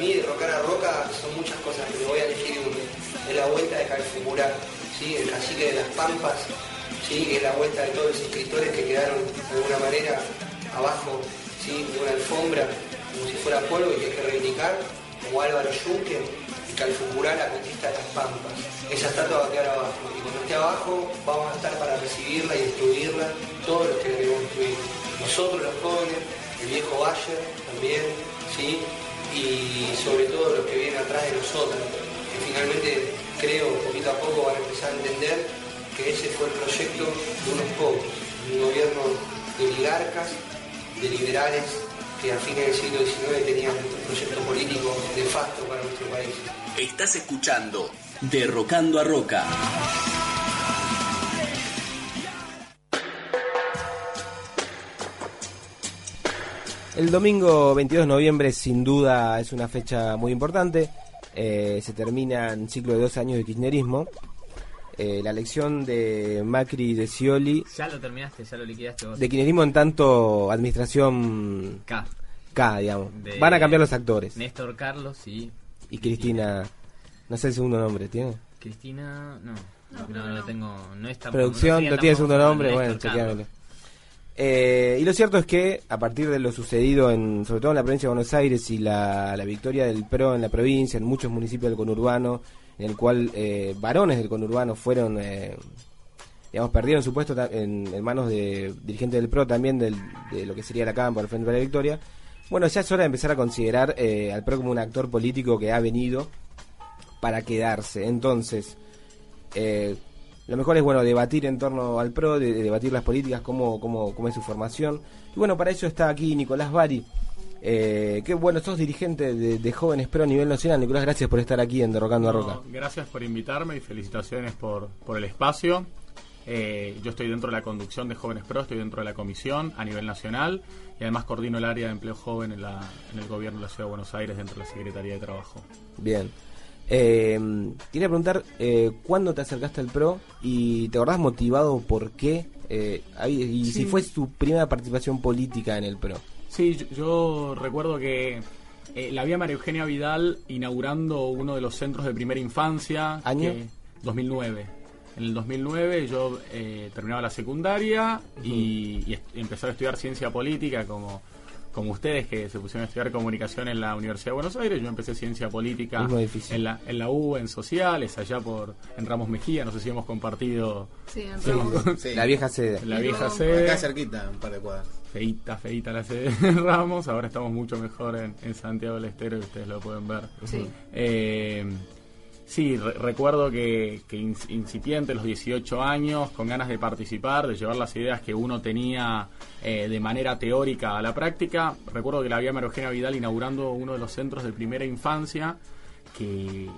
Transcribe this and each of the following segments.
mí, Rocar a Roca son muchas cosas, pero voy a elegir una. Es la vuelta de Calfumural, ¿sí? el cacique de las Pampas, ¿sí? es la vuelta de todos los escritores que quedaron de alguna manera abajo ¿sí? de una alfombra, como si fuera polvo y que hay que reivindicar, como Álvaro Yunque, y Calfumural la conquista de las Pampas. Esa estatua va a quedar abajo, y cuando esté abajo vamos a estar para recibirla y destruirla todos los que la destruir. Nosotros los jóvenes, el viejo Bayer también, ¿sí? Y sobre todo los que vienen atrás de nosotros, que finalmente creo poquito a poco van a empezar a entender que ese fue el proyecto de unos pocos, un gobierno de oligarcas, de liberales, que a fines del siglo XIX tenían un proyecto político de facto para nuestro país. Estás escuchando Derrocando a Roca. El domingo 22 de noviembre sin duda es una fecha muy importante. Eh, se termina un ciclo de dos años de kirchnerismo. Eh, la elección de Macri y de Scioli. Ya lo terminaste, ya lo liquidaste vos. De kirchnerismo en tanto administración K. K, digamos. De Van a cambiar los actores. Néstor Carlos y Y Cristina, no sé el segundo nombre, ¿tiene? Cristina. No, no, no, lo tengo. No está Producción, no, tiene segundo nombre, bueno, chequeámelo. Eh, y lo cierto es que a partir de lo sucedido en, sobre todo en la provincia de Buenos Aires y la, la victoria del PRO en la provincia, en muchos municipios del conurbano, en el cual eh, varones del conurbano fueron, eh, digamos, perdieron su puesto en, manos de dirigentes del PRO también del- de lo que sería la Cámara, el Frente para la Victoria. Bueno, ya es hora de empezar a considerar eh, al PRO como un actor político que ha venido para quedarse. Entonces, eh, lo mejor es bueno debatir en torno al PRO, de, de debatir las políticas, cómo, cómo, cómo es su formación. Y bueno, para eso está aquí Nicolás Bari, eh, que bueno, sos dirigente de, de Jóvenes PRO a nivel nacional. Nicolás, gracias por estar aquí en Derrocando a Roca. gracias por invitarme y felicitaciones por, por el espacio. Eh, yo estoy dentro de la conducción de Jóvenes Pro, estoy dentro de la comisión a nivel nacional y además coordino el área de empleo joven en, la, en el gobierno de la Ciudad de Buenos Aires dentro de la Secretaría de Trabajo. Bien. Eh, quería preguntar, eh, ¿cuándo te acercaste al PRO y te acordás motivado por qué? Eh, y si fue tu primera participación política en el PRO. Sí, yo, yo recuerdo que eh, la vía María Eugenia Vidal inaugurando uno de los centros de primera infancia. ¿Año? que- 2009. En el 2009 yo eh, terminaba la secundaria y, y empecé a estudiar ciencia política como, como ustedes que se pusieron a estudiar comunicación en la Universidad de Buenos Aires. Yo empecé ciencia política en la, en la U, en sociales, allá por en Ramos Mejía. No sé si hemos compartido Sí, en Sí. Ramos. Sí. La vieja sede. la vieja sede. Acá cerquita, un par de cuadras. Feita, feita la sede de Ramos. Ahora estamos mucho mejor en, en Santiago del Estero y ustedes lo pueden ver. Sí. Eh, sí, re- recuerdo que, que inc- incipiente, los 18 años, con ganas de participar, de llevar las ideas que uno tenía eh, de manera teórica a la práctica. Recuerdo que la había María Eugenia Vidal inaugurando uno de los centros de primera infancia, que,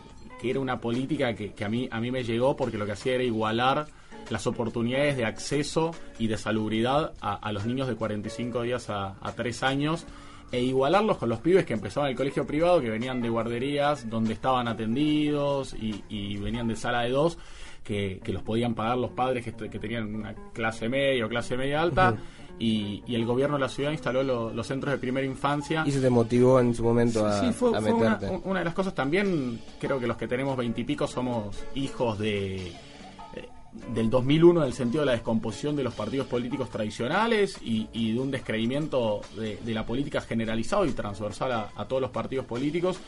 que era una política que, que a, mí, a mí me llegó porque lo que hacía era igualar las oportunidades de acceso y de salubridad a, a los niños de 45 días a, a 3 años e igualarlos con los pibes que empezaban el colegio privado, que venían de guarderías donde estaban atendidos y, y venían de sala de dos, que, que los podían pagar los padres que, que tenían una clase media o clase media alta. y, y el gobierno de la ciudad instaló lo- los centros de primera infancia. Y eso te motivó en su momento a, Sí, fue, a fue una, meterte. una de las cosas también, creo que los que tenemos veintipico somos hijos de del 2001 en el sentido de la descomposición de los partidos políticos tradicionales y, y de un descreimiento de, de la política generalizado y transversal a, a todos los partidos políticos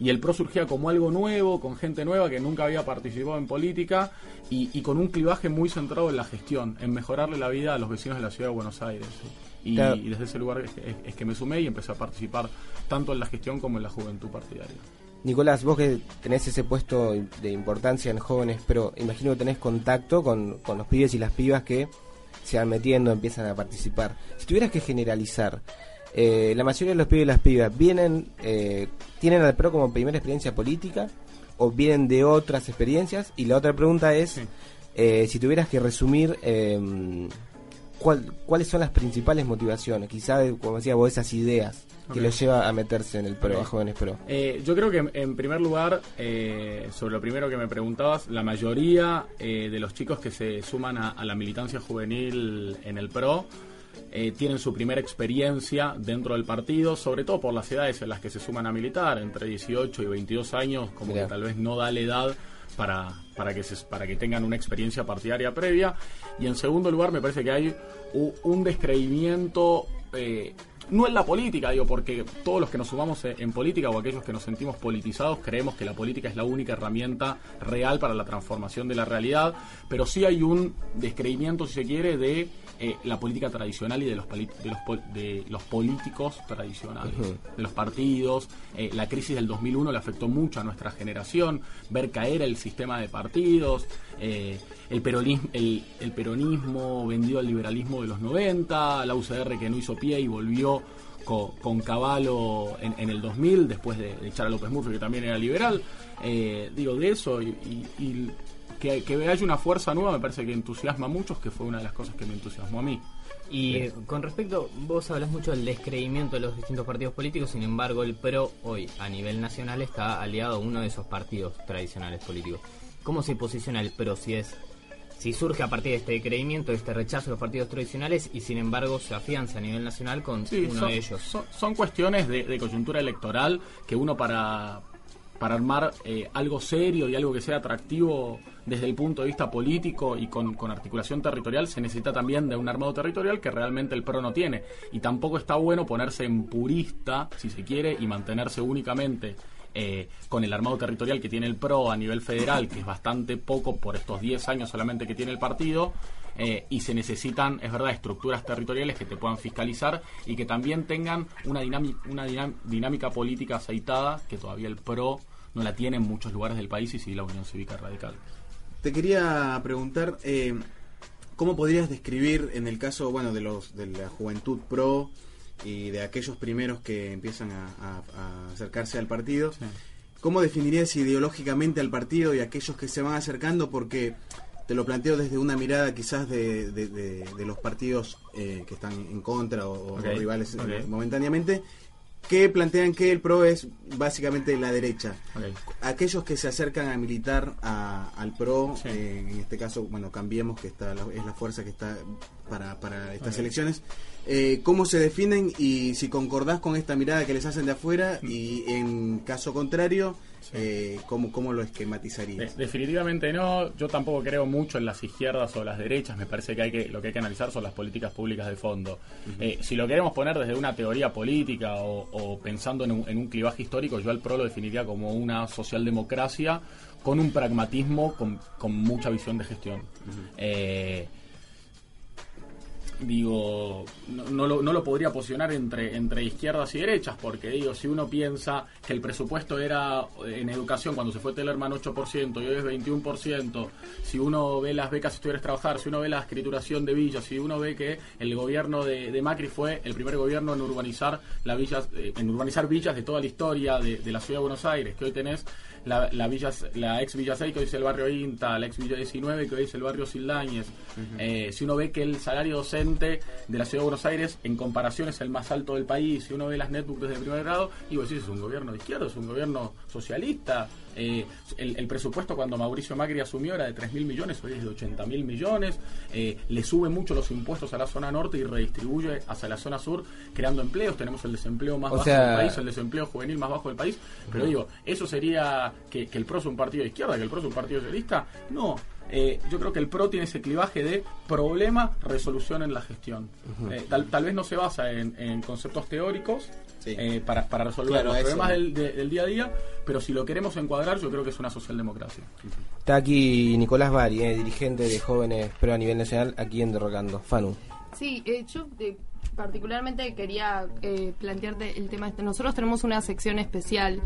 y el PRO surgía como algo nuevo, con gente nueva que nunca había participado en política y, y con un clivaje muy centrado en la gestión, en mejorarle la vida a los vecinos de la ciudad de Buenos Aires. Y, Claro. y desde ese lugar es, es- es que me sumé y empecé a participar tanto en la gestión como en la juventud partidaria. Nicolás, vos que tenés ese puesto de importancia en jóvenes, pero imagino que tenés contacto con, con los pibes y las pibas que se van metiendo, empiezan a participar. Si tuvieras que generalizar, eh, la mayoría de los pibes y las pibas vienen, eh, tienen al PRO como primera experiencia política o vienen de otras experiencias. Y la otra pregunta es, Sí. eh, si tuvieras que resumir, eh, ¿cuál- ¿cuáles son las principales motivaciones? Quizá, como decía vos, esas ideas que los lleva a meterse en el PRO, a jóvenes PRO. Eh, yo creo que en- primer lugar, eh, sobre lo primero que me preguntabas, la mayoría eh, de los chicos que se suman a, a la militancia juvenil en el PRO eh, tienen su primera experiencia dentro del partido, sobre todo por las edades en las que se suman a militar, entre 18 y 22 años, como que tal vez no da la edad para, para, que se, para que tengan una experiencia partidaria previa. Y en segundo lugar, me parece que hay un descreimiento eh, no en la política, digo, porque todos los que nos sumamos en política o aquellos que nos sentimos politizados creemos que la política es la única herramienta real para la transformación de la realidad, pero sí hay un descreimiento, si se quiere, de eh, la política tradicional y de los, de los, de los políticos tradicionales, de los partidos. Eh, la crisis del 2001 le afectó mucho a nuestra generación, ver caer el sistema de partidos, eh, el, peronismo, el, peronismo vendido al liberalismo de los 90, la UCR que no hizo pie y volvió con, con Caballo en, el 2000, después de, echar a López Murphy, que también era liberal. digo, de eso y que, que haya una fuerza nueva me parece que entusiasma a muchos, que fue una de las cosas que me entusiasmó a mí. Y con respecto, vos hablas mucho del descreimiento de los distintos partidos políticos, sin embargo el PRO hoy a nivel nacional está aliado a uno de esos partidos tradicionales políticos. ¿Cómo se posiciona el PRO si es si surge a partir de este descreimiento, de este rechazo de los partidos tradicionales y sin embargo se afianza a nivel nacional con uno de ellos? Son, cuestiones de, de, coyuntura electoral que uno para, para armar eh, algo serio y algo que sea atractivo desde el punto de vista político y con, articulación territorial, se necesita también de un armado territorial que realmente el PRO no tiene. Y tampoco está bueno ponerse en purista, si se quiere, y mantenerse únicamente eh, con el armado territorial que tiene el PRO a nivel federal, que es bastante poco por estos 10 años solamente que tiene el partido, eh, y se necesitan, es verdad, estructuras territoriales que te puedan fiscalizar y que también tengan una, una dinámica política aceitada que todavía el PRO no la tiene en muchos lugares del país y sí la Unión Cívica Radical. Te quería preguntar, eh, ¿cómo podrías describir en el caso bueno de los de la juventud pro y de aquellos primeros que empiezan a, acercarse al partido? ¿Cómo definirías ideológicamente al partido y aquellos que se van acercando? Porque te lo planteo desde una mirada quizás de, de, los partidos eh, que están en contra o, rivales eh, momentáneamente, que plantean que el PRO es básicamente la derecha. Aquellos que se acercan a militar al PRO, eh, en este caso, bueno, cambiemos, que está es la fuerza que está para, para estas elecciones, eh, ¿cómo se definen y si concordás con esta mirada que les hacen de afuera y en caso contrario, eh, ¿cómo, lo esquematizarías? definitivamente no, yo tampoco creo mucho en las izquierdas o las derechas, me parece que, hay que lo que hay que analizar son las políticas públicas de fondo. Eh, si lo queremos poner desde una teoría política o, pensando en un, clivaje histórico, yo al PRO lo definiría como una socialdemocracia con un pragmatismo con, mucha visión de gestión digo, no, lo, no, lo, podría posicionar entre, entre izquierdas y derechas, porque digo, si uno piensa que el presupuesto era en educación cuando se fue Tellerman 8% y hoy es 21%, si uno ve las becas estudiantes trabajar, si uno ve la escrituración de villas, si uno ve que el gobierno de, Macri fue el primer gobierno en urbanizar la villas, eh, en urbanizar villas de toda la historia de, de la ciudad de Buenos Aires, que hoy tenés la, la, villa, la ex Villa 6 que hoy es el barrio Inta, la ex Villa 19 que hoy es el barrio Sildañez. Eh, si uno ve que el salario docente de la ciudad de Buenos Aires en comparación es el más alto del país, si uno ve las netbooks desde primer grado, y vos decís, es un gobierno de izquierda, es un gobierno socialista. Eh, el, presupuesto cuando Mauricio Macri asumió era de 3 mil millones, hoy es de 80 mil millones. Eh, le sube mucho los impuestos a la zona norte y redistribuye hacia la zona sur, creando empleos. Tenemos el desempleo más bajo del país, el desempleo juvenil más bajo del país. Pero digo, ¿eso sería que, el PRO es un partido de izquierda, que el PRO es un partido socialista? No. Eh, yo creo que el PRO tiene ese clivaje de problema, resolución en la gestión. tal, tal, vez no se basa en conceptos teóricos, eh, para, para, resolver los problemas del, día a día, pero si lo queremos encuadrar, yo creo que es una socialdemocracia. Está aquí Nicolás Bari, eh, dirigente de jóvenes pero a nivel nacional, aquí en Derrocando. Fanu. Sí, eh, yo particularmente quería plantearte el tema este. Nosotros tenemos una sección especial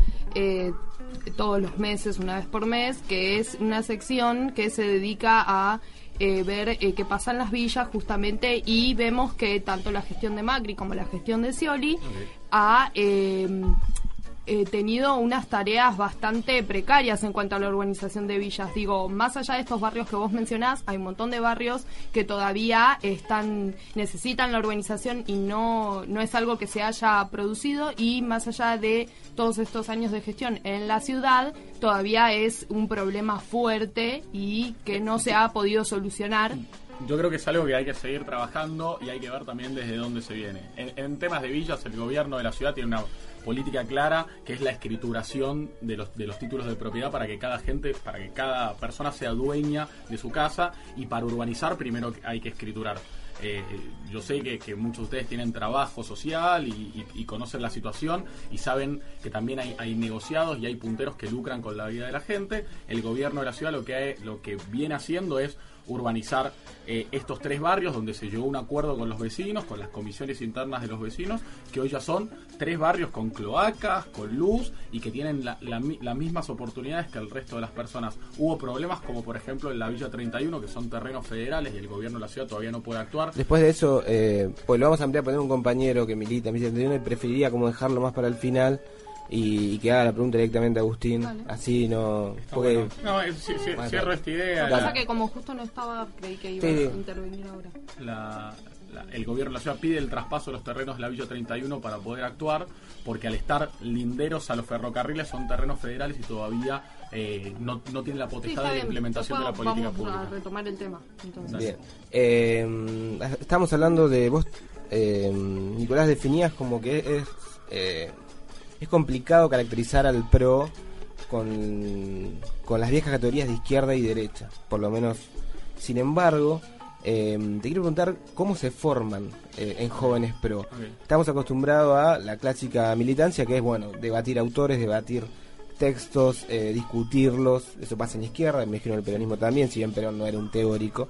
todos los meses, una vez por mes, que es una sección que se dedica a eh, ver eh, qué pasa en las villas justamente y vemos que tanto la gestión de Macri como la gestión de Scioli ha eh, tenido unas tareas bastante precarias en cuanto a la urbanización de villas. Digo, más allá de estos barrios que vos mencionás, hay un montón de barrios que todavía están necesitan la urbanización y no, no es algo que se haya producido y más allá de todos estos años de gestión en la ciudad, todavía es un problema fuerte y que no se ha podido solucionar yo creo que es algo que hay que seguir trabajando y hay que ver también desde dónde se viene. En, en temas de villas, el gobierno de la ciudad tiene una política clara que es la escrituración de los, de los títulos de propiedad para que cada gente, para que cada persona sea dueña de su casa y para urbanizar primero hay que escriturar. Eh, yo sé que, muchos de ustedes tienen trabajo social y, conocen la situación y saben que también hay, hay, negociados y hay punteros que lucran con la vida de la gente. El gobierno de la ciudad lo que, lo que viene haciendo es urbanizar eh, estos tres barrios donde se llegó un acuerdo con los vecinos, con las comisiones internas de los vecinos, que hoy ya son tres barrios con cloacas, con luz y que tienen las mismas oportunidades que el resto de las personas. Hubo problemas como por ejemplo en la Villa 31, que son terrenos federales y el gobierno de la ciudad todavía no puede actuar. Después de eso, eh, pues lo vamos a ampliar a poner un compañero que milita en Villa 31 y preferiría como dejarlo más para el final y, que haga la pregunta directamente a Agustín. Así no. Porque, No, cierro esta idea. Lo que pasa que como justo no estaba, creí que iba a intervenir ahora. el gobierno de la ciudad pide el traspaso de los terrenos de la Villa 31 para poder actuar, porque al estar linderos a los ferrocarriles son terrenos federales y todavía eh, no, no tienen la potestad de implementación de la política vamos pública. A retomar el tema. Bien. Eh, estamos hablando de vos, eh, Nicolás, definías como que es eh, es complicado caracterizar al PRO con, con las viejas categorías de izquierda y derecha, por lo menos. Sin embargo, eh, te quiero preguntar cómo se forman eh, en jóvenes pro. Estamos acostumbrados a la clásica militancia, que es, bueno, debatir autores, debatir textos, eh, discutirlos. Eso pasa en la izquierda, me imagino el peronismo también, si bien Perón no era un teórico,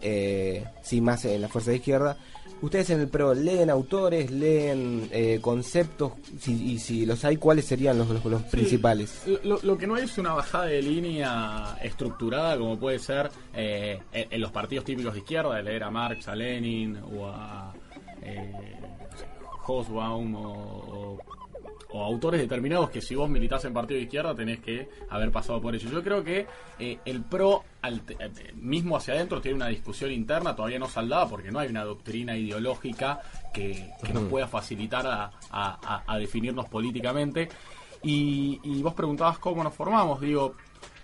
sí más en la fuerza de izquierda. Ustedes en el PRO leen autores, leen eh, conceptos, y si los hay, ¿cuáles serían los, los, principales? Lo, que no es una bajada de línea estructurada, como puede ser eh, en, los partidos típicos de izquierda, de leer a Marx, a Lenin o a eh, Hosbaum o o autores determinados que si vos militás en partido de izquierda tenés que haber pasado por ello. Yo creo que eh, el PRO, eh, mismo hacia adentro, tiene una discusión interna todavía no saldada porque no hay una doctrina ideológica que, nos pueda facilitar a, definirnos políticamente. Y, y, vos preguntabas cómo nos formamos. Digo,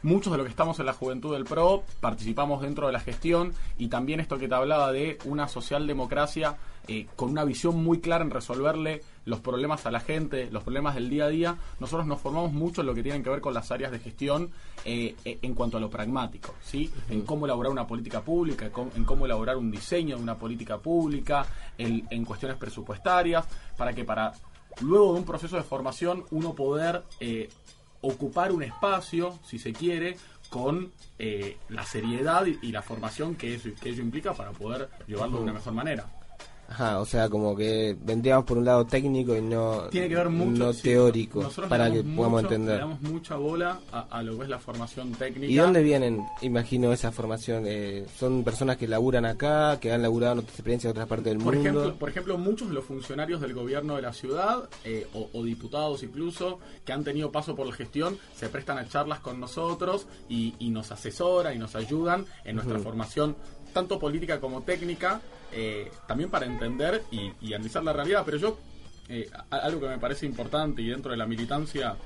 muchos de los que estamos en la juventud del PRO participamos dentro de la gestión y también esto que te hablaba de una socialdemocracia eh, con una visión muy clara en resolverle los problemas a la gente, los problemas del día a día, nosotros nos formamos mucho en lo que tiene que ver con las áreas de gestión eh, eh, en cuanto a lo pragmático, ¿sí? En cómo elaborar una política pública, en cómo elaborar un diseño de una política pública, en, cuestiones presupuestarias, para que para luego de un proceso de formación uno poder ocupar un espacio, si se quiere, con la seriedad y, la formación que que ello implica para poder llevarlo de una mejor manera. Ajá, o sea, como que vendríamos por un lado técnico y no, Tiene que ver mucho, no teórico, para que podamos entender. Le damos mucha bola a, lo que es la formación técnica. ¿Y dónde vienen, imagino, esa formación? Eh, ¿Son personas que laburan acá, que han laburado en otras experiencias en otras partes del por mundo? Ejemplo, por ejemplo, muchos de los funcionarios del gobierno de la ciudad, eh, o, diputados incluso, que han tenido paso por la gestión, se prestan a charlas con nosotros y, nos asesoran y nos ayudan en nuestra formación tanto política como técnica, eh, también para entender y, analizar la realidad. Pero yo, eh, algo que me parece importante y dentro de la militancia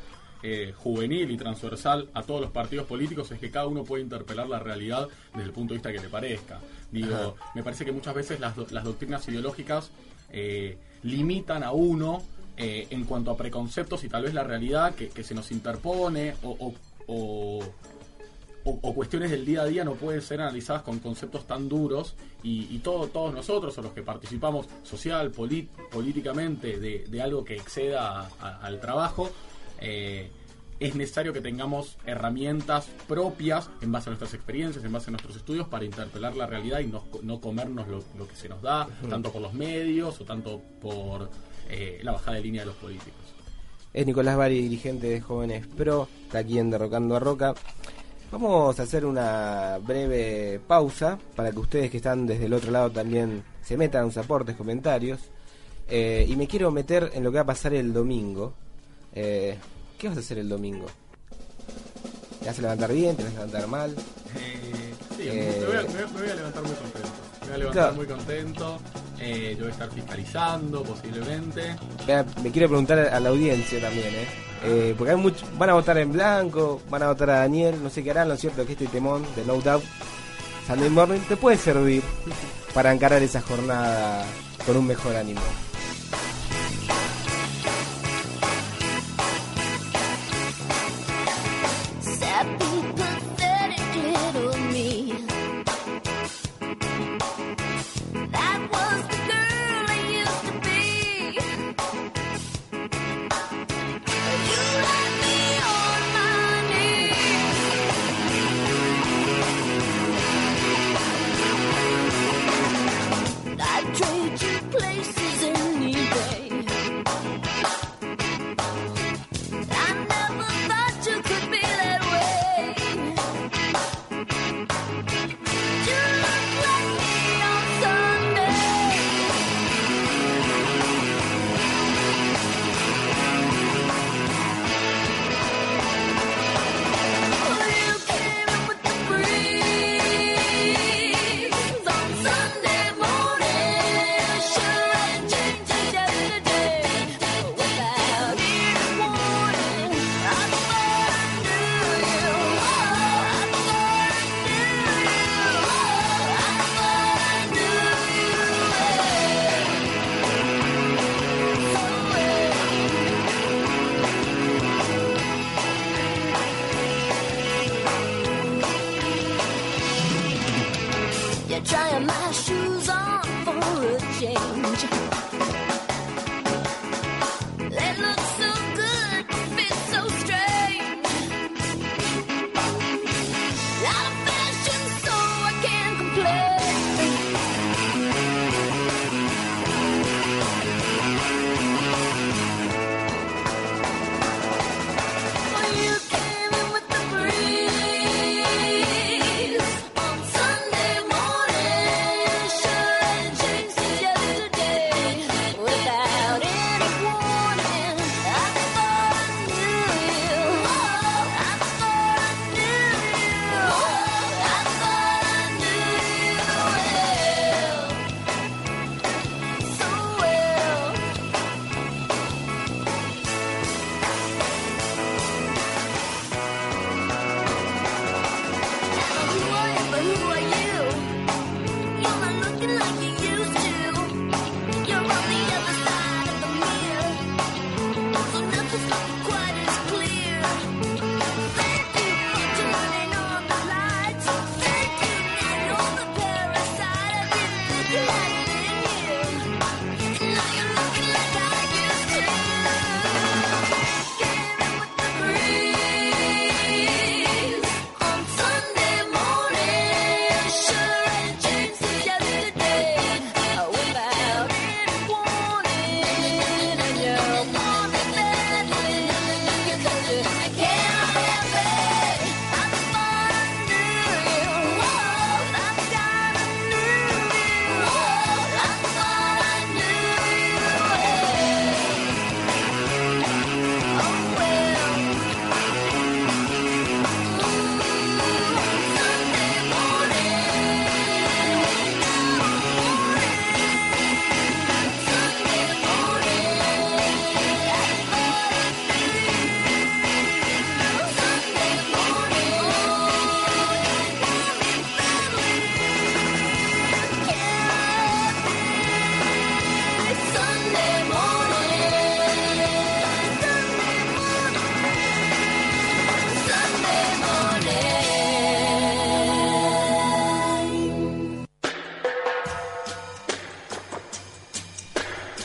eh, juvenil y transversal a todos los partidos políticos es que cada uno puede interpelar la realidad desde el punto de vista que le parezca. Digo, me parece que muchas veces las, las doctrinas ideológicas limitan a uno en cuanto a preconceptos y tal vez la realidad que, se nos interpone o, o, cuestiones del día a día no pueden ser analizadas con conceptos tan duros y, todos nosotros o los que participamos social, políticamente de, algo que exceda al trabajo, eh, es necesario que tengamos herramientas propias en base a nuestras experiencias, en base a nuestros estudios para interpelar la realidad y no, no comernos lo, que se nos da, tanto por los medios o tanto por eh, la bajada de línea de los políticos. Es Nicolás Bari, dirigente de Jóvenes Pro, está aquí en Derrocando a Roca. Vamos a hacer una breve pausa para que ustedes que están desde el otro lado también se metan sus aportes, comentarios. Eh, y me quiero meter en lo que va a pasar el domingo. Eh, ¿Qué vas a hacer el domingo? ¿Te vas a levantar bien? ¿Te vas a levantar mal? Eh, sí, me, voy a, levantar muy contento. Me voy a levantar muy contento. Yo voy a estar fiscalizando posiblemente. Me quiero preguntar a la audiencia también, ¿eh? Eh, porque hay mucho, van a votar en blanco, van a votar a Daniel, no sé qué harán, lo cierto que este temón de No Doubt Sunday Morning te puede servir para encarar esa jornada con un mejor ánimo.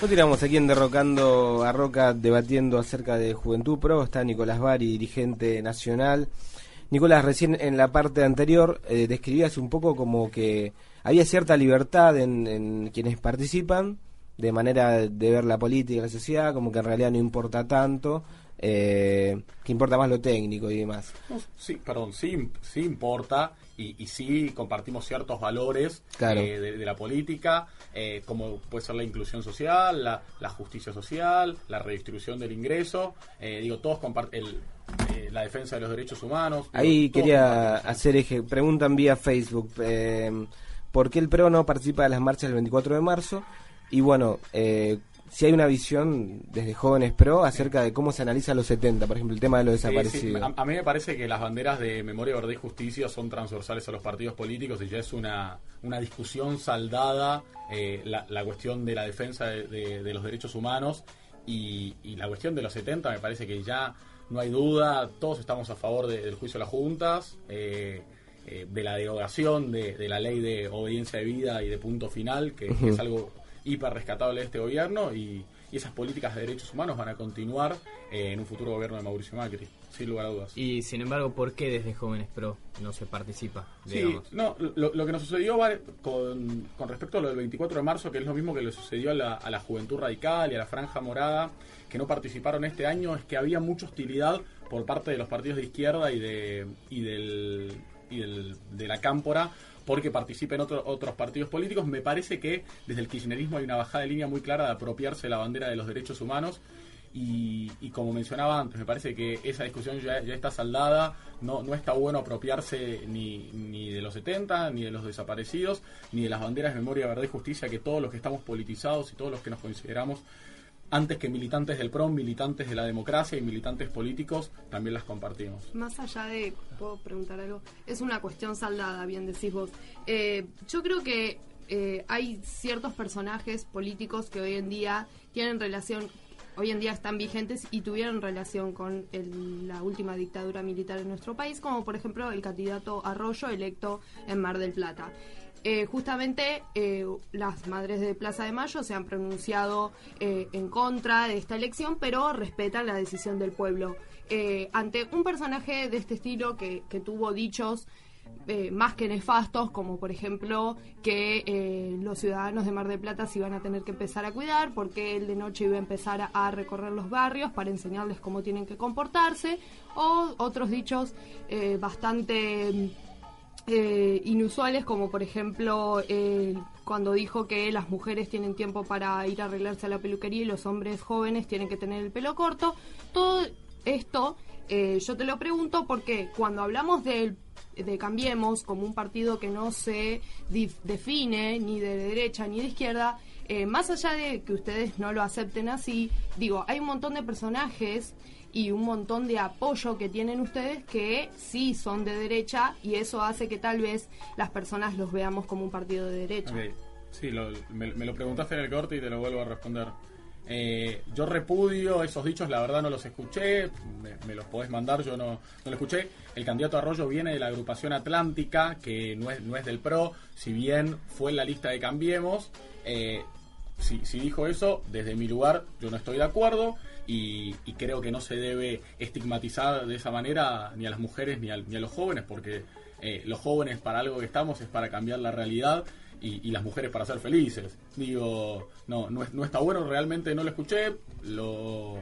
Continuamos aquí en Derrocando a Roca debatiendo acerca de Juventud Pro. Está Nicolás Bari, dirigente nacional. Nicolás, recién en la parte anterior eh, describías un poco como que había cierta libertad en, quienes participan, de manera de ver la política y la sociedad, como que en realidad no importa tanto, eh, que importa más lo técnico y demás. Sí, perdón, sí, sí importa y, y sí compartimos ciertos valores eh, de, la política, eh, como puede ser la inclusión social, la, justicia social, la redistribución del ingreso, eh, digo, todos comparten la defensa de los derechos humanos. Ahí quería hacer eje, preguntan vía Facebook, ¿por qué el PRO no participa de las marchas del 24 de marzo? Y bueno, si hay una visión desde Jóvenes Pro acerca de cómo se analiza los 70, por ejemplo, el tema de los desaparecidos. A, mí me parece que las banderas de memoria, verdad y justicia son transversales a los partidos políticos y ya es una, una discusión saldada eh, la, cuestión de la defensa de, los derechos humanos y, la cuestión de los 70 me parece que ya no hay duda, todos estamos a favor del juicio de las juntas. Eh, eh, de la derogación de, la ley de obediencia de vida y de punto final, que es algo hiper rescatable de este gobierno y, esas políticas de derechos humanos van a continuar eh, en un futuro gobierno de Mauricio Macri, sin lugar a dudas. Y sin embargo, ¿por qué desde Jóvenes Pro no se participa? Sí, no, lo, que nos sucedió con, con, respecto a lo del 24 de marzo, que es lo mismo que le sucedió a la, a la Juventud Radical y a la Franja Morada, que no participaron este año, es que había mucha hostilidad por parte de los partidos de izquierda y, de, y, del, y del, de la Cámpora porque participen otros otros partidos políticos. Me parece que desde el kirchnerismo hay una bajada de línea muy clara de apropiarse la bandera de los derechos humanos. Y, como mencionaba antes, me parece que esa discusión ya, está saldada, no, no está bueno apropiarse ni, ni de los 70, ni de los desaparecidos, ni de las banderas de memoria, verdad y justicia, que todos los que estamos politizados y todos los que nos consideramos antes que militantes del PROM, militantes de la democracia y militantes políticos, también las compartimos. Más allá de, puedo preguntar algo, es una cuestión saldada, bien decís vos. Eh, yo creo que eh, hay ciertos personajes políticos que hoy en día tienen relación, hoy en día están vigentes y tuvieron relación con la última dictadura militar en nuestro país, como por ejemplo el candidato Arroyo electo en Mar del Plata. Eh, justamente eh, las madres de Plaza de Mayo se han pronunciado eh, en contra de esta elección, pero respetan la decisión del pueblo. ante un personaje de este estilo que, tuvo dichos más que nefastos, como por ejemplo que los ciudadanos de Mar del Plata se iban a tener que empezar a cuidar porque él de noche iba a empezar a recorrer los barrios para enseñarles cómo tienen que comportarse, o otros dichos bastante eh, inusuales, como por ejemplo eh, cuando dijo que las mujeres tienen tiempo para ir a arreglarse a la peluquería y los hombres jóvenes tienen que tener el pelo corto. Todo esto eh, yo te lo pregunto porque cuando hablamos de, de Cambiemos como un partido que no se define ni de derecha ni de izquierda, más allá de que ustedes no lo acepten así, digo, hay un montón de personajes y un montón de apoyo que tienen ustedes que sí son de derecha y eso hace que tal vez las personas los veamos como un partido de derecha. Sí, me, lo preguntaste en el corte y te lo vuelvo a responder. Eh, yo repudio esos dichos, la verdad no los escuché, me, los podés mandar, yo no, no lo escuché. El candidato Arroyo viene de la agrupación Atlántica, que no es, no es del PRO, si bien fue en la lista de Cambiemos. Eh, si, si dijo eso, desde mi lugar yo no estoy de acuerdo y, creo que no se debe estigmatizar de esa manera ni a las mujeres ni a, ni a los jóvenes, porque eh, los jóvenes para algo que estamos es para cambiar la realidad y, las mujeres para ser felices. Digo, no, no, no está bueno, realmente no lo escuché, lo...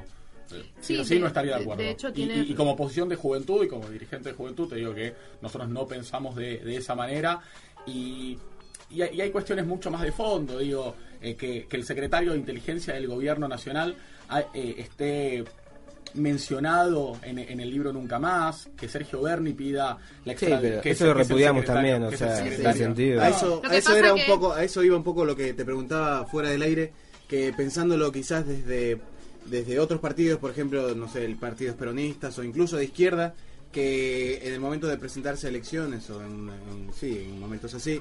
Sí, sí, no estaría de acuerdo. y, como posición de juventud y como dirigente de juventud, te digo que nosotros no pensamos de, de esa manera y, y, hay cuestiones mucho más de fondo. Digo, eh, que, el secretario de Inteligencia del Gobierno Nacional eh, esté mencionado en, el libro Nunca Más, que Sergio Berni pida la extradición. eso lo repudiamos también, o sea, en sentido. A eso, eso era un poco, a eso iba un poco lo que te preguntaba fuera del aire, que pensándolo quizás desde, desde otros partidos, por ejemplo, no sé, el partidos peronistas o incluso de izquierda, que en el momento de presentarse a elecciones o en, sí, en momentos así,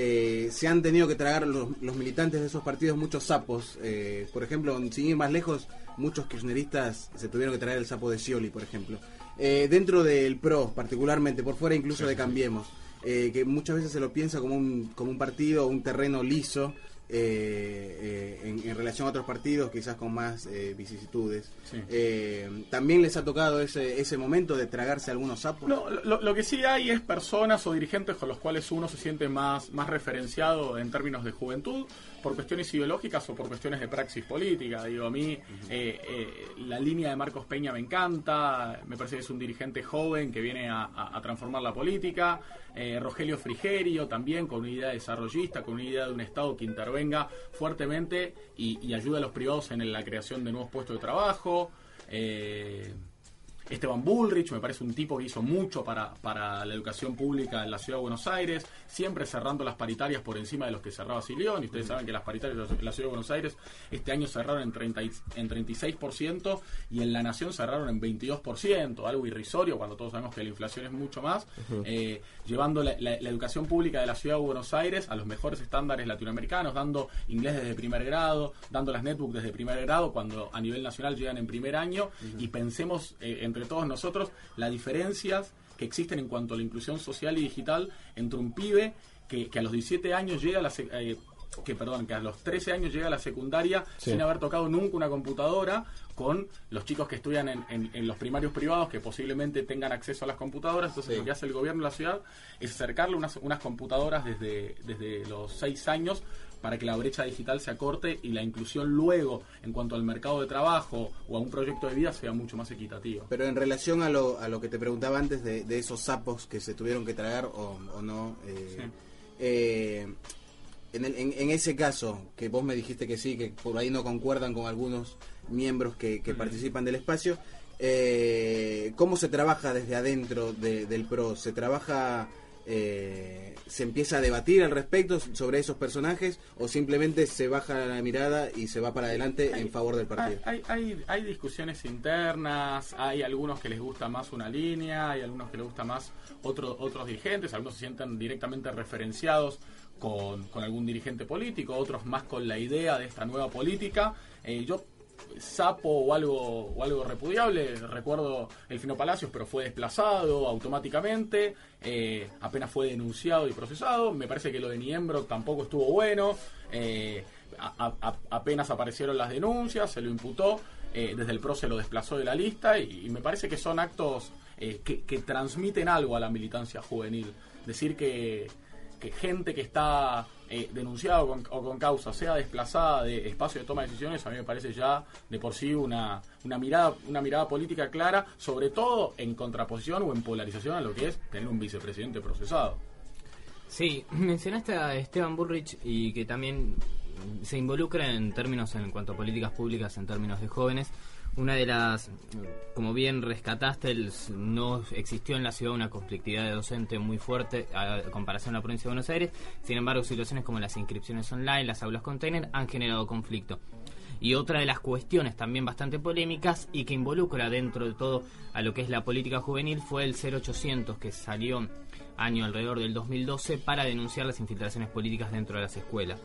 eh, se han tenido que tragar los, militantes de esos partidos muchos sapos. Eh, por ejemplo, sin ir más lejos, muchos kirchneristas se tuvieron que traer el sapo de Scioli, por ejemplo. Eh, dentro del PRO, particularmente, por fuera incluso de Cambiemos, que muchas veces se lo piensa como un, como un partido, un terreno liso, eh, eh, en, relación a otros partidos, quizás con más eh, vicisitudes. ¿También les ha tocado ese, ese momento de tragarse algunos sapos? lo, que sí hay es personas o dirigentes con los cuales uno se siente más, más referenciado en términos de juventud, por cuestiones ideológicas o por cuestiones de praxis política. Digo, a mí la línea de Marcos Peña me encanta, me parece que es un dirigente joven que viene a transformar la política. Rogelio Frigerio también con una idea desarrollista, con una idea de un Estado que intervenga fuertemente y, y ayude a los privados en la creación de nuevos puestos de trabajo. Eh, Esteban Bullrich, me parece un tipo que hizo mucho para, para la educación pública en la ciudad de Buenos Aires, siempre cerrando las paritarias por encima de los que cerraba Silión, y ustedes saben que las paritarias en la ciudad de Buenos Aires este año cerraron en, 30, en 36% y en la Nación cerraron en 22%, algo irrisorio cuando todos sabemos que la inflación es mucho más, eh, llevando la, la educación pública de la ciudad de Buenos Aires a los mejores estándares latinoamericanos, dando inglés desde primer grado, dando las netbooks desde primer grado, cuando a nivel nacional llegan en primer año, y pensemos eh, entre todos nosotros las diferencias que existen en cuanto a la inclusión social y digital entre un pibe que, que a los 17 años llega a la, eh, que perdón, que a los 13 años llega a la secundaria sin haber tocado nunca una computadora, con los chicos que estudian en, en, los primarios privados que posiblemente tengan acceso a las computadoras. Entonces lo que hace el gobierno de la ciudad es acercarle unas, unas computadoras desde, desde los 6 años para que la brecha digital se acorte y la inclusión luego en cuanto al mercado de trabajo o a un proyecto de vida sea mucho más equitativa. Pero en relación a lo, a lo que te preguntaba antes de, de esos sapos que se tuvieron que tragar o, o no, eh, eh, en, en, ese caso, que vos me dijiste que sí, que por ahí no concuerdan con algunos miembros que, participan del espacio, eh, ¿cómo se trabaja desde adentro del PRO? ¿Se trabaja, eh, se empieza a debatir al respecto sobre esos personajes o simplemente se baja la mirada y se va para adelante en favor del partido? Hay, hay, hay, discusiones internas, hay algunos que les gusta más una línea, hay algunos que les gusta más otro, otros dirigentes, algunos se sienten directamente referenciados con, con, algún dirigente político, otros más con la idea de esta nueva política. Eh, yo sapo o algo o algo repudiable. Recuerdo el Fino Palacios pero fue desplazado automáticamente eh, apenas fue denunciado y procesado. Me parece que lo de Niembro tampoco estuvo bueno. Eh, apenas aparecieron las denuncias se lo imputó desde el PRO se lo desplazó de la lista y, me parece que son actos que, que transmiten algo a la militancia juvenil. Decir que que gente que está eh, denunciada o con, causa sea desplazada de espacio de toma de decisiones, a mí me parece ya de por sí una, una, mirada, una mirada política clara, sobre todo en contraposición o en polarización a lo que es tener un vicepresidente procesado. Sí, mencionaste a Esteban Bullrich y que también se involucra en términos en cuanto a políticas públicas, en términos de jóvenes. Una de las, como bien rescataste, no existió en la ciudad una conflictividad de docente muy fuerte a comparación a la provincia de Buenos Aires. Sin embargo, situaciones como las inscripciones online, las aulas container han generado conflicto. Y otra de las cuestiones también bastante polémicas y que involucra dentro de todo a lo que es la política juvenil fue el 0800 que salió año alrededor del 2012 para denunciar las infiltraciones políticas dentro de las escuelas.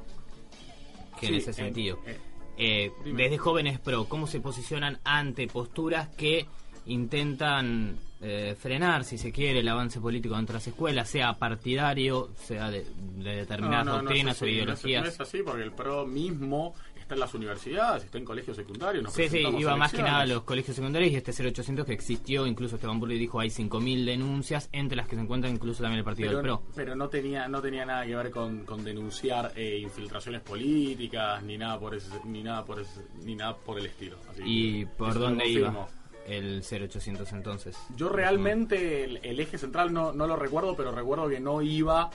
Que en ese sentido. Eh, eh, desde jóvenes pro, cómo se posicionan ante posturas que intentan eh, frenar, si se quiere, el avance político dentro de las escuelas, sea partidario, sea de, determinadas doctrinas o ideologías. No es, así, porque el PRO mismo está en las universidades, está en colegios secundarios. sí, sí, iba más que nada a los colegios secundarios y este 0800 que existió, incluso Esteban Burri dijo hay 5.000 denuncias, entre las que se encuentran incluso también el partido del PRO. Pero no tenía no tenía nada que ver con, con denunciar eh, infiltraciones políticas, ni nada por ese, ni nada por ni nada por el estilo. ¿Y por dónde iba? el 0800 entonces? Yo realmente el, eje central no, no lo recuerdo, pero recuerdo que no iba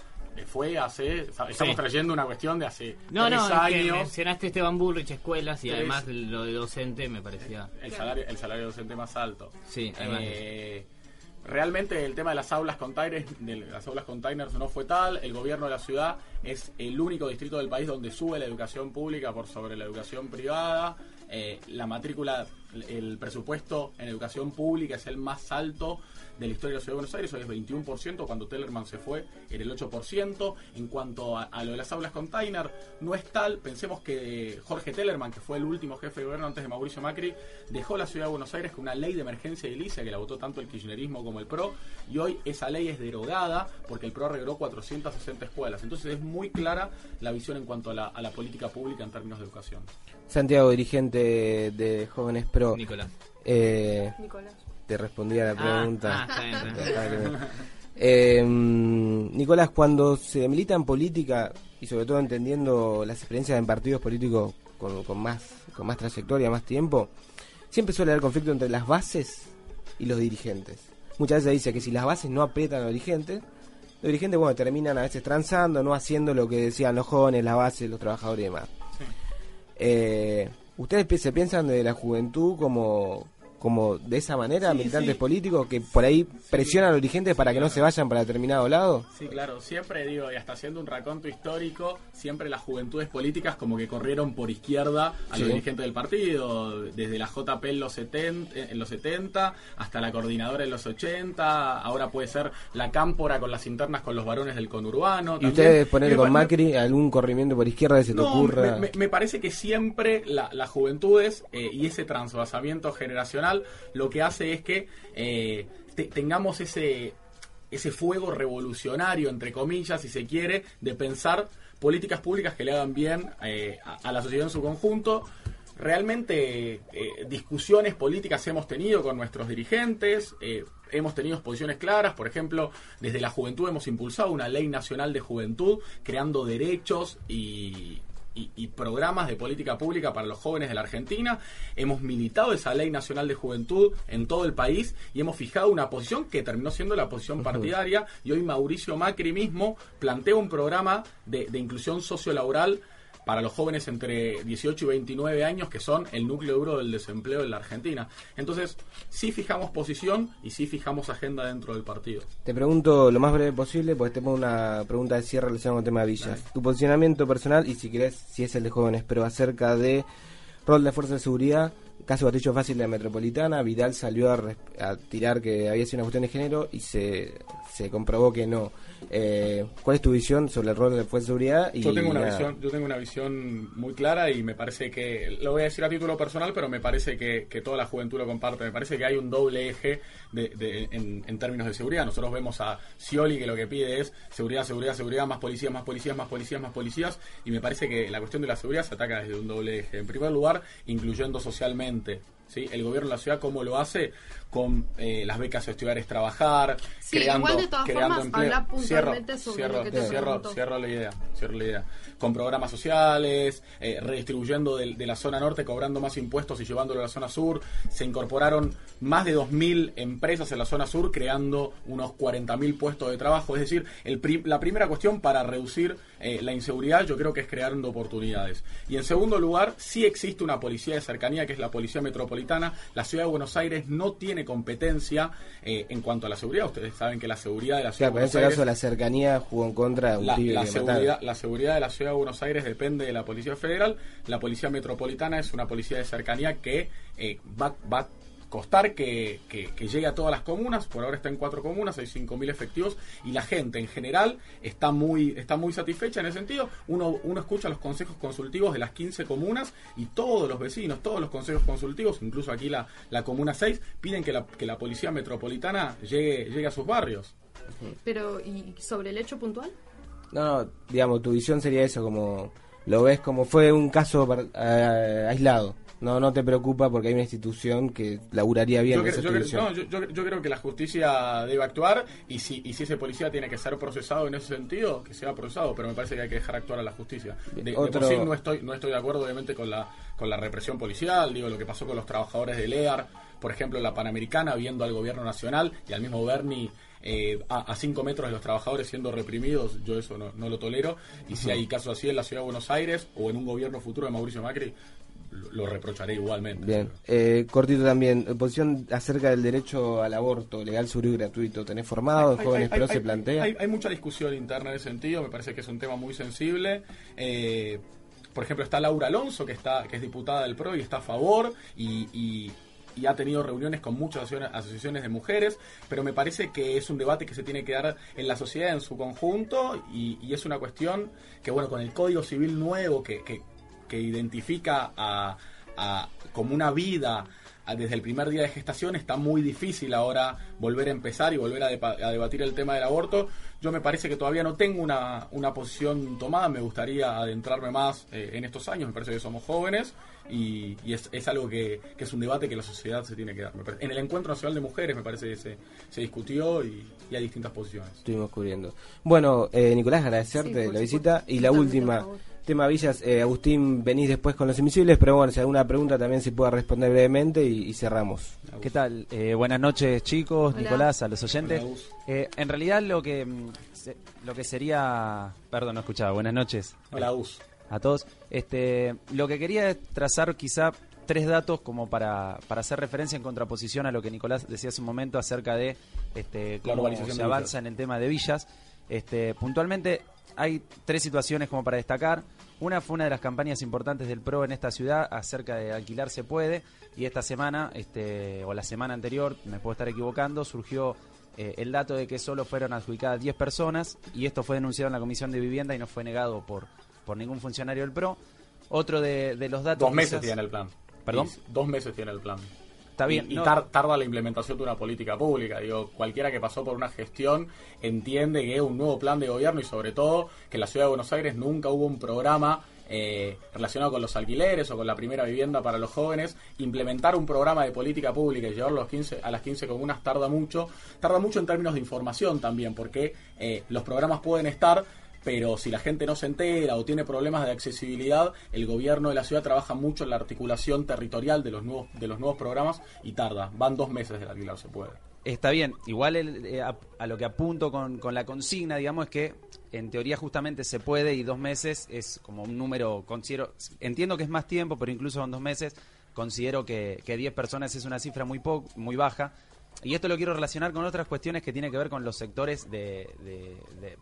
fue hace. Estamos trayendo una cuestión de hace no, no, años. mencionaste Esteban Bullrich, escuelas y además lo de docente me parecía. El salario, el salario docente más alto. Sí, eh, realmente el tema de las aulas containers, de las aulas containers no fue tal. El gobierno de la ciudad es el único distrito del país donde sube la educación pública por sobre la educación privada. Eh, la matrícula, el presupuesto en educación pública es el más alto de la historia de la Ciudad de Buenos Aires, hoy es 21%, cuando Tellerman se fue era el 8%. En cuanto a, lo de las aulas container, no es tal, pensemos que Jorge Tellerman, que fue el último jefe de gobierno antes de Mauricio Macri, dejó la Ciudad de Buenos Aires con una ley de emergencia edilicia que la votó tanto el kirchnerismo como el PRO, y hoy esa ley es derogada porque el PRO arregló 460 escuelas. Entonces es muy clara la visión en cuanto a la, política pública en términos de educación. Santiago, dirigente de Jóvenes Nicolás. Eh, Nicolás te respondía la ah, pregunta. Ah, eh, Nicolás, cuando se milita en política y sobre todo entendiendo las experiencias en partidos políticos con, más con más trayectoria, más tiempo, siempre suele haber conflicto entre las bases y los dirigentes. Muchas veces dice que si las bases no aprietan a los dirigentes, los dirigentes bueno terminan a veces transando, no haciendo lo que decían los jóvenes, la base, los trabajadores y demás. Eh, ¿Ustedes se piensan de la juventud como como de esa manera, militantes políticos que por ahí presionan a los dirigentes para que no se vayan para determinado lado? Sí, claro, siempre digo, y hasta haciendo un raconto histórico, siempre las juventudes políticas como que corrieron por izquierda a los dirigentes del partido, desde la JP en los, 70, en los 70 hasta la coordinadora en los 80, ahora puede ser la cámpora con las internas con los varones del conurbano. ¿Y ustedes poner con Macri algún corrimiento por izquierda que se te ocurra? Me, parece que siempre las juventudes eh, y ese transvasamiento generacional lo que hace es que eh, tengamos ese, ese fuego revolucionario, entre comillas, si se quiere, de pensar políticas públicas que le hagan bien eh, a, la sociedad en su conjunto. Realmente discusiones políticas hemos tenido con nuestros dirigentes, hemos tenido posiciones claras, por ejemplo, desde la juventud hemos impulsado una ley nacional de juventud, creando derechos y, y, programas de política pública para los jóvenes de la Argentina. Hemos militado esa ley nacional de juventud en todo el país y hemos fijado una posición que terminó siendo la posición partidaria. Y hoy Mauricio Macri mismo plantea un programa de, de inclusión sociolaboral para los jóvenes entre 18 y 29 años, que son el núcleo duro del desempleo en la Argentina. Entonces, sí fijamos posición y sí fijamos agenda dentro del partido. Te pregunto lo más breve posible, porque te pongo una pregunta de cierre relacionada con el tema de Villas. Tu posicionamiento personal, y si querés, si es el de jóvenes, pero acerca de rol de fuerza de seguridad, caso batillo fácil de la metropolitana, Vidal salió a, tirar que había sido una cuestión de género y se, se comprobó que no. Eh, ¿Cuál es tu visión sobre el rol de fuerza de seguridad? yo tengo una visión, yo tengo una visión muy clara y me parece que lo voy a decir a título personal, pero me parece que, toda la juventud lo comparte. Me parece que hay un doble eje de, en, términos de seguridad. Nosotros vemos a Scioli que lo que pide es seguridad, seguridad, seguridad, más policías, más policías, más policías, más policías. Y me parece que la cuestión de la seguridad se ataca desde un doble eje. En primer lugar, incluyendo socialmente ¿sí? El gobierno de la ciudad, ¿cómo lo hace? Con eh, las becas estudiar es trabajar, creando, igual de todas creando formas, empleo. puntualmente cierro, cierro, cierro, cierro, la idea, cierro la idea. Con programas sociales, eh, redistribuyendo de, de, la zona norte, cobrando más impuestos y llevándolo a la zona sur. Se incorporaron más de 2.000 empresas en la zona sur, creando unos 40.000 puestos de trabajo. Es decir, el la primera cuestión para reducir eh, la inseguridad yo creo que es creando oportunidades. Y en segundo lugar, sí existe una policía de cercanía, que es la Policía Metropolitana. La Ciudad de Buenos Aires no tiene competencia eh, en cuanto a la seguridad. Ustedes saben que la seguridad de la Ciudad de Buenos en este caso la cercanía jugó en contra de un la, la seguridad, la seguridad de la Ciudad de Buenos Aires depende de la Policía Federal. La Policía Metropolitana es una policía de cercanía que eh, va, va costar que, que, llegue a todas las comunas, por ahora está en cuatro comunas, hay 5.000 efectivos y la gente en general está muy, está muy satisfecha en ese sentido. Uno, uno escucha los consejos consultivos de las 15 comunas y todos los vecinos, todos los consejos consultivos, incluso aquí la, la comuna 6, piden que la, que la policía metropolitana llegue, llegue a sus barrios. Pero, ¿y sobre el hecho puntual? No, digamos, tu visión sería eso, como lo ves como fue un caso eh, aislado. No, no te preocupa porque hay una institución que laburaría bien. Yo, yo, creo que la justicia debe actuar y si, y si ese policía tiene que ser procesado en ese sentido, que sea procesado, pero me parece que hay que dejar actuar a la justicia. De, por sí no estoy, no estoy de acuerdo obviamente con la, con la represión policial, digo, lo que pasó con los trabajadores de LEAR, por ejemplo, la Panamericana, viendo al gobierno nacional y al mismo Bernie eh, a, cinco metros de los trabajadores siendo reprimidos, yo eso no, no lo tolero. Y si hay casos así en la ciudad de Buenos Aires o en un gobierno futuro de Mauricio Macri, lo reprocharé igualmente. Bien, eh, cortito también, posición acerca del derecho al aborto legal, seguro y gratuito. ¿Tenés formado? jóvenes pero se plantea? Hay, mucha discusión interna en ese sentido, me parece que es un tema muy sensible. Eh, por ejemplo, está Laura Alonso, que, está, que es diputada del PRO y está a favor, y, ha tenido reuniones con muchas asociaciones de mujeres, pero me parece que es un debate que se tiene que dar en la sociedad en su conjunto y, es una cuestión que, bueno, con el Código Civil nuevo que, que, que identifica a, como una vida desde el primer día de gestación, está muy difícil ahora volver a empezar y volver a, debatir el tema del aborto. Yo me parece que todavía no tengo una, una posición tomada, me gustaría adentrarme más eh, en estos años, me parece que somos jóvenes y, es, es, algo que, es un debate que la sociedad se tiene que dar. En el Encuentro Nacional de Mujeres me parece que se, se discutió y, hay distintas posiciones. Estuvimos cubriendo. Bueno, eh, Nicolás, agradecerte la visita y la última tema Villas, eh, Agustín, venís después con los invisibles, pero bueno, si hay alguna pregunta también se pueda responder brevemente y, cerramos. ¿Qué tal? Eh, buenas noches chicos, Nicolás, a los oyentes. Eh, en realidad lo que mm, lo que sería, perdón, no escuchaba. Buenas noches. Hola, Gus. A todos. Este, lo que quería es trazar quizá tres datos como para, para hacer referencia en contraposición a lo que Nicolás decía hace un momento acerca de este, cómo se avanza en el tema de villas. Este, puntualmente hay tres situaciones como para destacar. Una fue una de las campañas importantes del PRO en esta ciudad acerca de alquilar se puede y esta semana, este, o la semana anterior, me puedo estar equivocando, surgió eh, el dato de que solo fueron adjudicadas 10 personas y esto fue denunciado en la Comisión de Vivienda y no fue negado por, por ningún funcionario del PRO. Otro de, los datos... Dos meses tiene el plan. ¿Perdón? dos meses tiene el plan. Está bien. Y, tarda la implementación de una política pública. Digo, cualquiera que pasó por una gestión entiende que es un nuevo plan de gobierno y sobre todo que en la ciudad de Buenos Aires nunca hubo un programa eh, relacionado con los alquileres o con la primera vivienda para los jóvenes, implementar un programa de política pública y llevarlo a, los 15, a las 15 comunas tarda mucho. Tarda mucho en términos de información también, porque eh, los programas pueden estar, pero si la gente no se entera o tiene problemas de accesibilidad, el gobierno de la ciudad trabaja mucho en la articulación territorial de los nuevos, de los nuevos programas y tarda. Van dos meses del alquiler, se puede. Está bien, igual eh, a, lo que apunto con, la consigna, digamos, es que en teoría justamente se puede y dos meses es como un número, considero, entiendo que es más tiempo, pero incluso en dos meses considero que, que 10 personas es una cifra muy, muy baja. Y esto lo quiero relacionar con otras cuestiones que tienen que ver con los sectores de,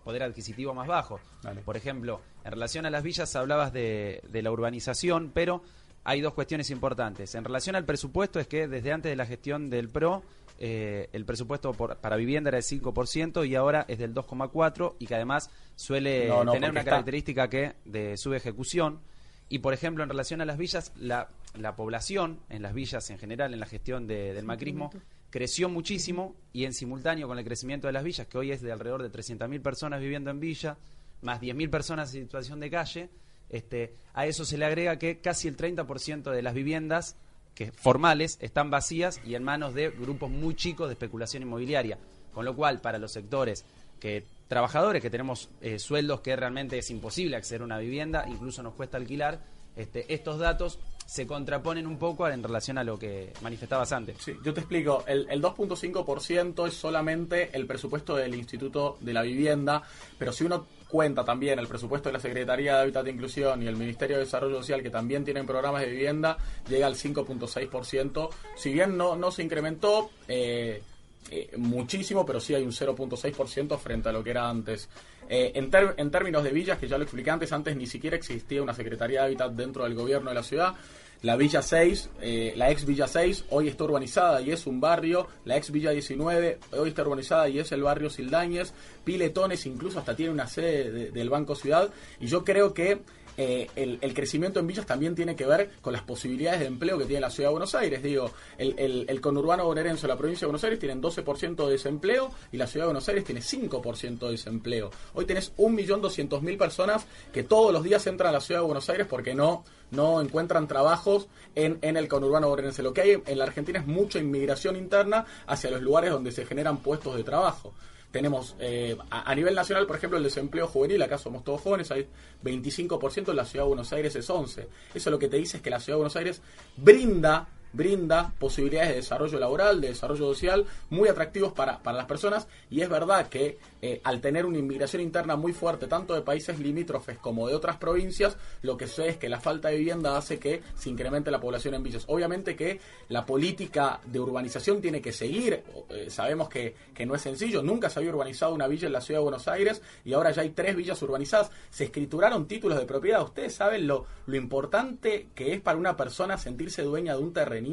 poder adquisitivo más bajo. Por ejemplo, en relación a las villas hablabas de, de la urbanización, pero hay dos cuestiones importantes. En relación al presupuesto es que desde antes de la gestión del PRO eh, el presupuesto para vivienda era del 5% y ahora es del 2,4% y que además suele tener una característica que de subejecución. Y por ejemplo, en relación a las villas, la, la población en las villas en general, en la gestión del macrismo, creció muchísimo y en simultáneo con el crecimiento de las villas, que hoy es de alrededor de 300.000 personas viviendo en villa, más 10.000 personas en situación de calle, este, a eso se le agrega que casi el 30% de las viviendas que formales están vacías y en manos de grupos muy chicos de especulación inmobiliaria. Con lo cual, para los sectores que trabajadores que tenemos eh, sueldos que realmente es imposible acceder a una vivienda, incluso nos cuesta alquilar, este, estos datos se contraponen un poco en relación a lo que manifestabas antes. Sí, yo te explico. El, el 2.5% es solamente el presupuesto del Instituto de la Vivienda, pero si uno cuenta también el presupuesto de la Secretaría de Hábitat e Inclusión y el Ministerio de Desarrollo Social, que también tienen programas de vivienda, llega al 5.6%. Si bien no, no se incrementó eh, eh, muchísimo, pero sí hay un 0.6% frente a lo que era antes. Eh, en, en términos de villas, que ya lo expliqué antes, antes ni siquiera existía una Secretaría de Hábitat dentro del gobierno de la ciudad. La Villa 6, eh, la ex Villa 6, hoy está urbanizada y es un barrio. La ex Villa 19, hoy está urbanizada y es el barrio Sildañez. Piletones, incluso hasta tiene una sede del Banco Ciudad. Y yo creo que eh, el, crecimiento en villas también tiene que ver con las posibilidades de empleo que tiene la ciudad de Buenos Aires. Digo, el, el, conurbano bonaerense, la provincia de Buenos Aires, tienen 12% de desempleo y la ciudad de Buenos Aires tiene 5% de desempleo. Hoy tenés 1.200.000 personas que todos los días entran a la ciudad de Buenos Aires porque no, no encuentran trabajos en, en el conurbano bonaerense. Lo que hay en la Argentina es mucha inmigración interna hacia los lugares donde se generan puestos de trabajo. Tenemos eh, a, nivel nacional, por ejemplo, el desempleo juvenil, acá somos todos jóvenes, hay 25%, en la ciudad de Buenos Aires es 11%. Eso lo que te dice es que la ciudad de Buenos Aires brinda brinda posibilidades de desarrollo laboral, de desarrollo social muy atractivos para, para las personas. Y es verdad que eh, al tener una inmigración interna muy fuerte tanto de países limítrofes como de otras provincias, lo que sé es que la falta de vivienda hace que se incremente la población en villas. Obviamente que la política de urbanización tiene que seguir, eh, sabemos que, que no es sencillo, nunca se había urbanizado una villa en la ciudad de Buenos Aires y ahora ya hay tres villas urbanizadas, se escrituraron títulos de propiedad, ustedes saben lo, lo importante que es para una persona sentirse dueña de un terreno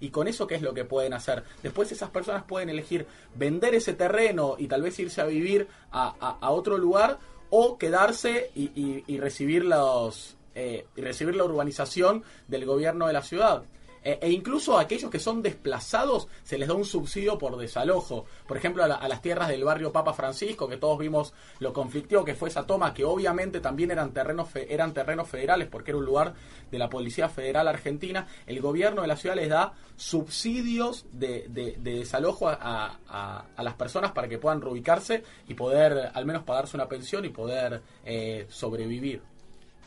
y con eso qué es lo que pueden hacer. Después esas personas pueden elegir vender ese terreno y tal vez irse a vivir a, otro lugar o quedarse y, recibir los eh, y recibir la urbanización del gobierno de la ciudad. E, e, incluso a aquellos que son desplazados se les da un subsidio por desalojo. Por ejemplo, a, las tierras del barrio Papa Francisco, que todos vimos lo conflictivo que fue esa toma, que obviamente también eran terrenos, eran terrenos federales, porque era un lugar de la Policía Federal Argentina, el gobierno de la ciudad les da subsidios de, desalojo a, las personas para que puedan reubicarse y poder al menos pagarse una pensión y poder eh, sobrevivir.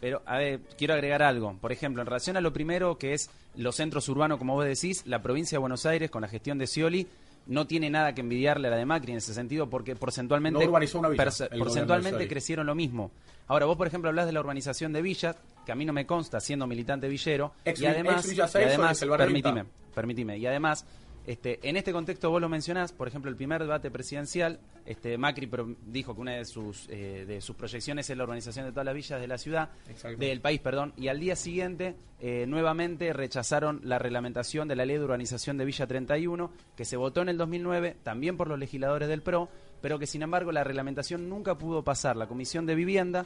Pero, a ver, quiero agregar algo. Por ejemplo, en relación a lo primero, que es los centros urbanos, como vos decís, la provincia de Buenos Aires, con la gestión de Scioli, no tiene nada que envidiarle a la de Macri en ese sentido porque porcentualmente, No urbanizó una villa, porcentualmente crecieron lo mismo. Ahora, vos, por ejemplo, hablas de la urbanización de villas, que a mí no me consta siendo militante villero, Ex- y además, ex y además permitime, y además, este, en este contexto vos lo mencionás, por ejemplo, el primer debate presidencial, este, Macri pro- dijo que una de sus, eh, de sus proyecciones es la urbanización de todas las villas de la ciudad, del país, perdón, y al día siguiente eh, nuevamente rechazaron la reglamentación de la ley de urbanización de Villa 31, que se votó en el 2009, también por los legisladores del PRO, pero que sin embargo la reglamentación nunca pudo pasar la Comisión de Vivienda,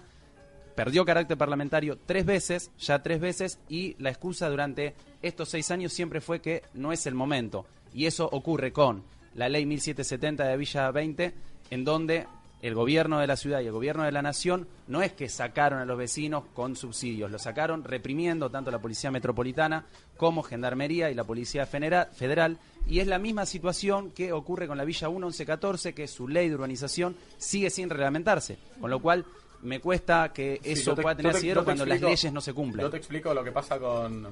perdió carácter parlamentario tres veces, ya tres veces, y la excusa durante estos seis años siempre fue que no es el momento. Y eso ocurre con la ley 1770 de Villa 20, en donde el gobierno de la ciudad y el gobierno de la nación no es que sacaron a los vecinos con subsidios, lo sacaron reprimiendo tanto la policía metropolitana como gendarmería y la policía federal. Y es la misma situación que ocurre con la Villa 1 1114, que su ley de urbanización sigue sin reglamentarse. Con lo cual me cuesta que Sí, eso te- pueda tener te- asidero te cuando las leyes no se cumplen. Yo te explico lo que pasa con,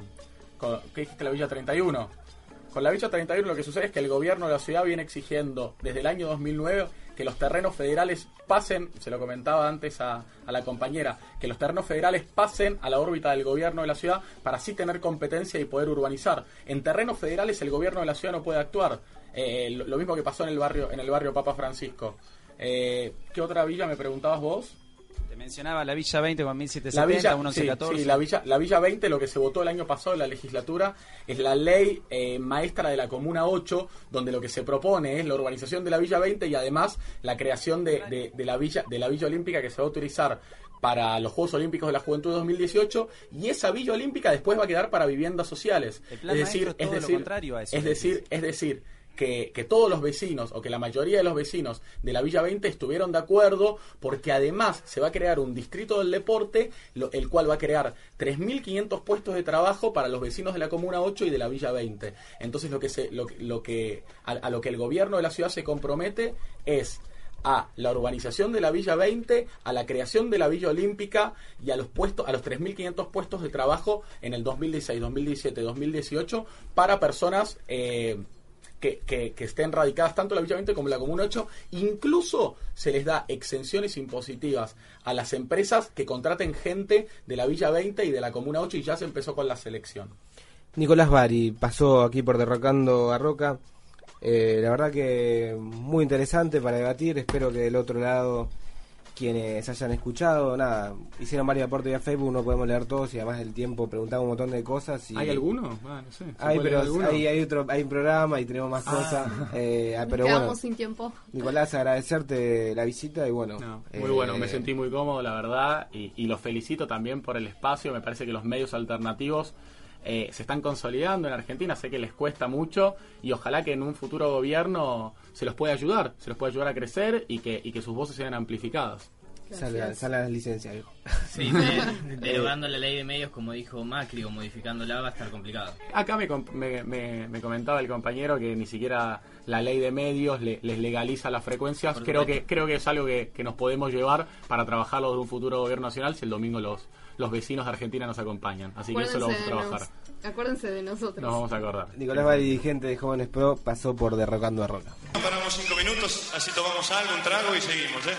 con ¿qué dijiste la Villa 31? Con la Villa 31 lo que sucede es que el gobierno de la ciudad viene exigiendo desde el año 2009 que los terrenos federales pasen, se lo comentaba antes a, la compañera, que los terrenos federales pasen a la órbita del gobierno de la ciudad para así tener competencia y poder urbanizar. En terrenos federales el gobierno de la ciudad no puede actuar. Eh, lo, lo mismo que pasó en el barrio, en el barrio Papa Francisco. Eh, ¿Qué otra villa me preguntabas vos? Te mencionaba la Villa 20 con La 1770, Villa, 1114. sí, sí, la Villa, la Villa 20, lo que se votó el año pasado en la legislatura, es la ley eh, maestra de la Comuna 8, donde lo que se propone es la urbanización de la Villa 20 y además la creación de, de- de la Villa de la Villa Olímpica que se va a utilizar para los Juegos Olímpicos de la Juventud 2018 y esa Villa Olímpica después va a quedar para viviendas sociales. El plan es decir, es es todo lo decir, contrario a eso es decir, es decir, que, que todos los vecinos o que la mayoría de los vecinos de la Villa 20 estuvieron de acuerdo porque además se va a crear un distrito del deporte, lo- el cual va a crear 3.500 puestos de trabajo para los vecinos de la Comuna 8 y de la Villa 20. Entonces lo que, se, lo, lo que a, a lo que el gobierno de la ciudad se compromete es a la urbanización de la Villa 20, a la creación de la Villa Olímpica y a los puestos a los 3500 puestos de trabajo en el 2016, 2017, 2018 para personas eh, que, que- que estén radicadas tanto la Villa 20 como la Comuna 8. Incluso se les da exenciones impositivas a las empresas que contraten gente de la Villa 20 y de la Comuna 8 y ya se empezó con la selección. Nicolás Bari pasó aquí por Derrocando a Roca. Eh, la verdad que muy interesante para debatir. Espero que del otro lado quienes hayan escuchado, nada, hicieron varios aportes vía Facebook, no podemos leer todos y además del tiempo preguntaba un montón de cosas. Y ¿Hay alguno? Ah, no sé. ¿Se Hay, pero hay, hay otro, hay un programa y tenemos más cosas. eh, ah, pero quedamos bueno, sin tiempo. Nicolás, agradecerte la visita y bueno. No, muy eh, bueno, me sentí muy cómodo, la verdad, y, y los felicito también por el espacio. Me parece que los medios alternativos eh, se están consolidando en Argentina, sé que les cuesta mucho y ojalá que en un futuro gobierno se los pueda ayudar, se los pueda ayudar a crecer y que, y que sus voces sean amplificadas. Sale, sale las licencias, viejo. Sí, de- derogando la ley de medios, como dijo Macri, o modificándola, va a estar complicado. Acá me, com- me, me- me comentaba el compañero que ni siquiera la ley de medios le- les legaliza las frecuencias. Creo que, creo que es algo que, que nos podemos llevar para trabajarlo de un futuro gobierno nacional si el domingo los, los vecinos de Argentina nos acompañan. Así que eso lo vamos a trabajar. nos- acuérdense de nosotros. Nos vamos a acordar. Nicolás Bari, dirigente de Jóvenes Pro, pasó por Derrocando a Roca. Paramos cinco minutos, así tomamos algo, un trago y seguimos, ¿eh?